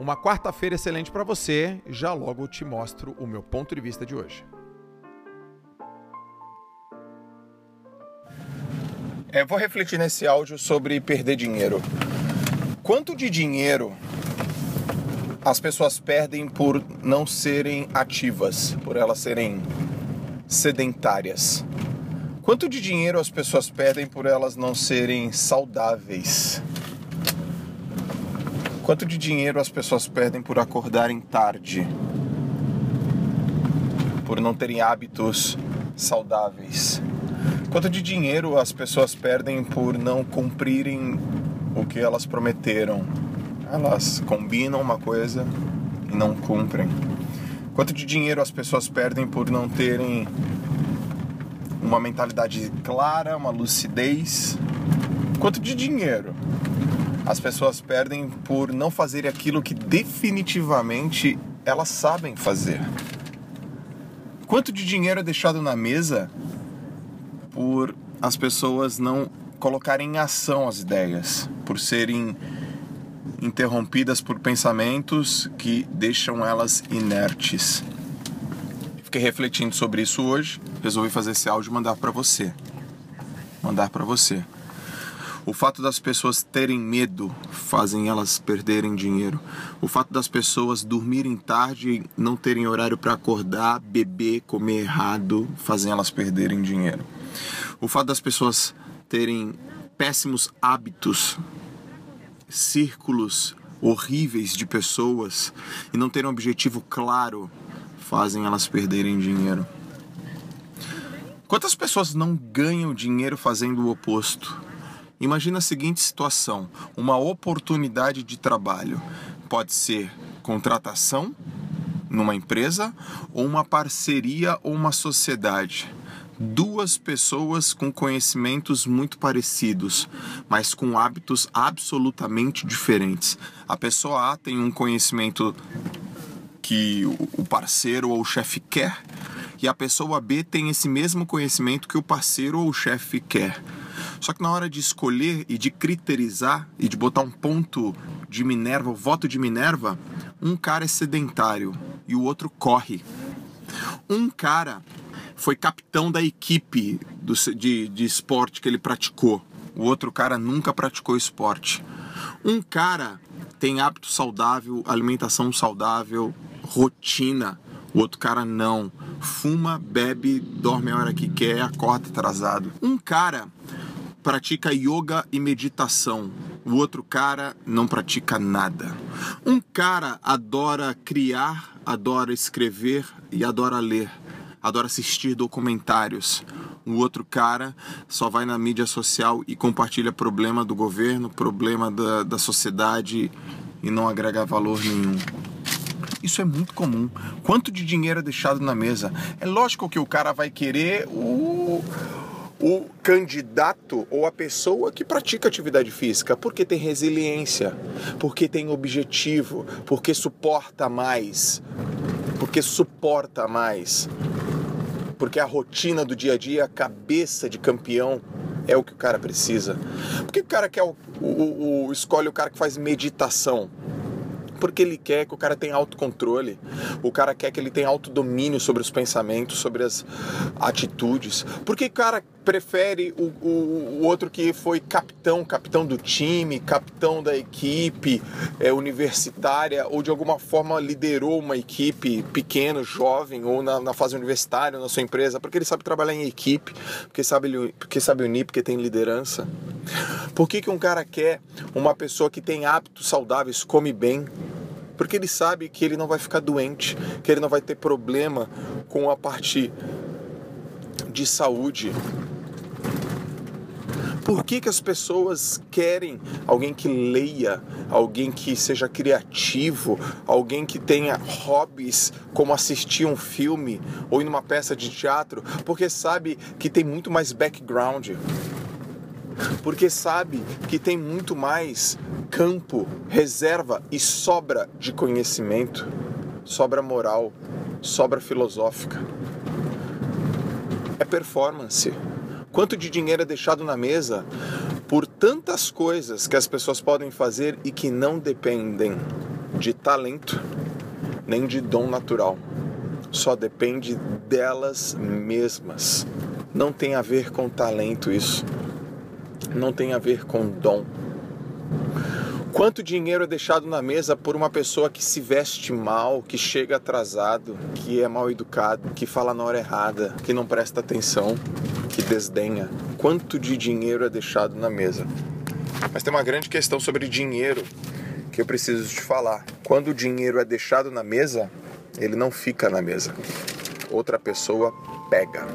Uma quarta-feira excelente para você. Já logo te mostro o meu ponto de vista de hoje. É, vou refletir nesse áudio sobre perder dinheiro. Quanto de dinheiro as pessoas perdem por não serem ativas, por elas serem sedentárias? Quanto de dinheiro as pessoas perdem por elas não serem saudáveis? Quanto de dinheiro as pessoas perdem por acordarem tarde? Por não terem hábitos saudáveis? Quanto de dinheiro as pessoas perdem por não cumprirem o que elas prometeram? Elas combinam uma coisa e não cumprem. Quanto de dinheiro as pessoas perdem por não terem uma mentalidade clara, uma lucidez? Quanto de dinheiro as pessoas perdem por não fazer aquilo que definitivamente elas sabem fazer? Quanto de dinheiro é deixado na mesa por as pessoas não colocarem em ação as ideias, por serem interrompidas por pensamentos que deixam elas inertes. Fiquei refletindo sobre isso hoje, resolvi fazer esse áudio e mandar para você. Mandar para você. O fato das pessoas terem medo fazem elas perderem dinheiro. O fato das pessoas dormirem tarde não terem horário para acordar, beber, comer errado, fazem elas perderem dinheiro. O fato das pessoas terem péssimos hábitos, círculos horríveis de pessoas e não terem um objetivo claro fazem elas perderem dinheiro. Quantas pessoas não ganham dinheiro fazendo o oposto? Imagina a seguinte situação: uma oportunidade de trabalho pode ser contratação numa empresa ou uma parceria ou uma sociedade duas pessoas com conhecimentos muito parecidos, mas com hábitos absolutamente diferentes. A pessoa A tem um conhecimento que o parceiro ou o chefe quer, e a pessoa B tem esse mesmo conhecimento que o parceiro ou o chefe quer. Só que na hora de escolher e de criterizar e de botar um ponto de Minerva, o voto de Minerva, um cara é sedentário e o outro corre. Um cara foi capitão da equipe do, de, de esporte que ele praticou. O outro cara nunca praticou esporte. Um cara tem hábito saudável, alimentação saudável, rotina. O outro cara não. Fuma, bebe, dorme a hora que quer, acorda atrasado. Um cara pratica yoga e meditação. O outro cara não pratica nada. Um cara adora criar, adora escrever e adora ler adora assistir documentários. O outro cara só vai na mídia social e compartilha problema do governo, problema da, da sociedade e não agrega valor nenhum. Isso é muito comum. Quanto de dinheiro é deixado na mesa? É lógico que o cara vai querer o, o candidato ou a pessoa que pratica atividade física, porque tem resiliência, porque tem objetivo, porque suporta mais, porque suporta mais porque a rotina do dia a dia, a cabeça de campeão é o que o cara precisa. Por que o cara quer o, o, o escolhe o cara que faz meditação? Porque ele quer que o cara tenha autocontrole, o cara quer que ele tenha autodomínio sobre os pensamentos, sobre as atitudes. Porque o cara prefere o, o, o, outro que foi capitão, capitão do time, capitão da equipe é, universitária, ou de alguma forma liderou uma equipe pequena, jovem, ou na, na, fase universitária, na sua empresa, porque ele sabe trabalhar em equipe, porque sabe, porque sabe unir, porque tem liderança. Por que, que um cara quer uma pessoa que tem hábitos saudáveis, come bem? Porque ele sabe que ele não vai ficar doente, que ele não vai ter problema com a parte de saúde. Por que, que as pessoas querem alguém que leia, alguém que seja criativo, alguém que tenha hobbies como assistir um filme ou ir numa peça de teatro? Porque sabe que tem muito mais background. Porque sabe que tem muito mais campo, reserva e sobra de conhecimento, sobra moral, sobra filosófica é performance. Quanto de dinheiro é deixado na mesa por tantas coisas que as pessoas podem fazer e que não dependem de talento nem de dom natural. Só depende delas mesmas. Não tem a ver com talento isso. Não tem a ver com dom. Quanto dinheiro é deixado na mesa por uma pessoa que se veste mal, que chega atrasado, que é mal educado, que fala na hora errada, que não presta atenção, que desdenha? Quanto de dinheiro é deixado na mesa? Mas tem uma grande questão sobre dinheiro que eu preciso te falar. Quando o dinheiro é deixado na mesa, ele não fica na mesa. Outra pessoa pega.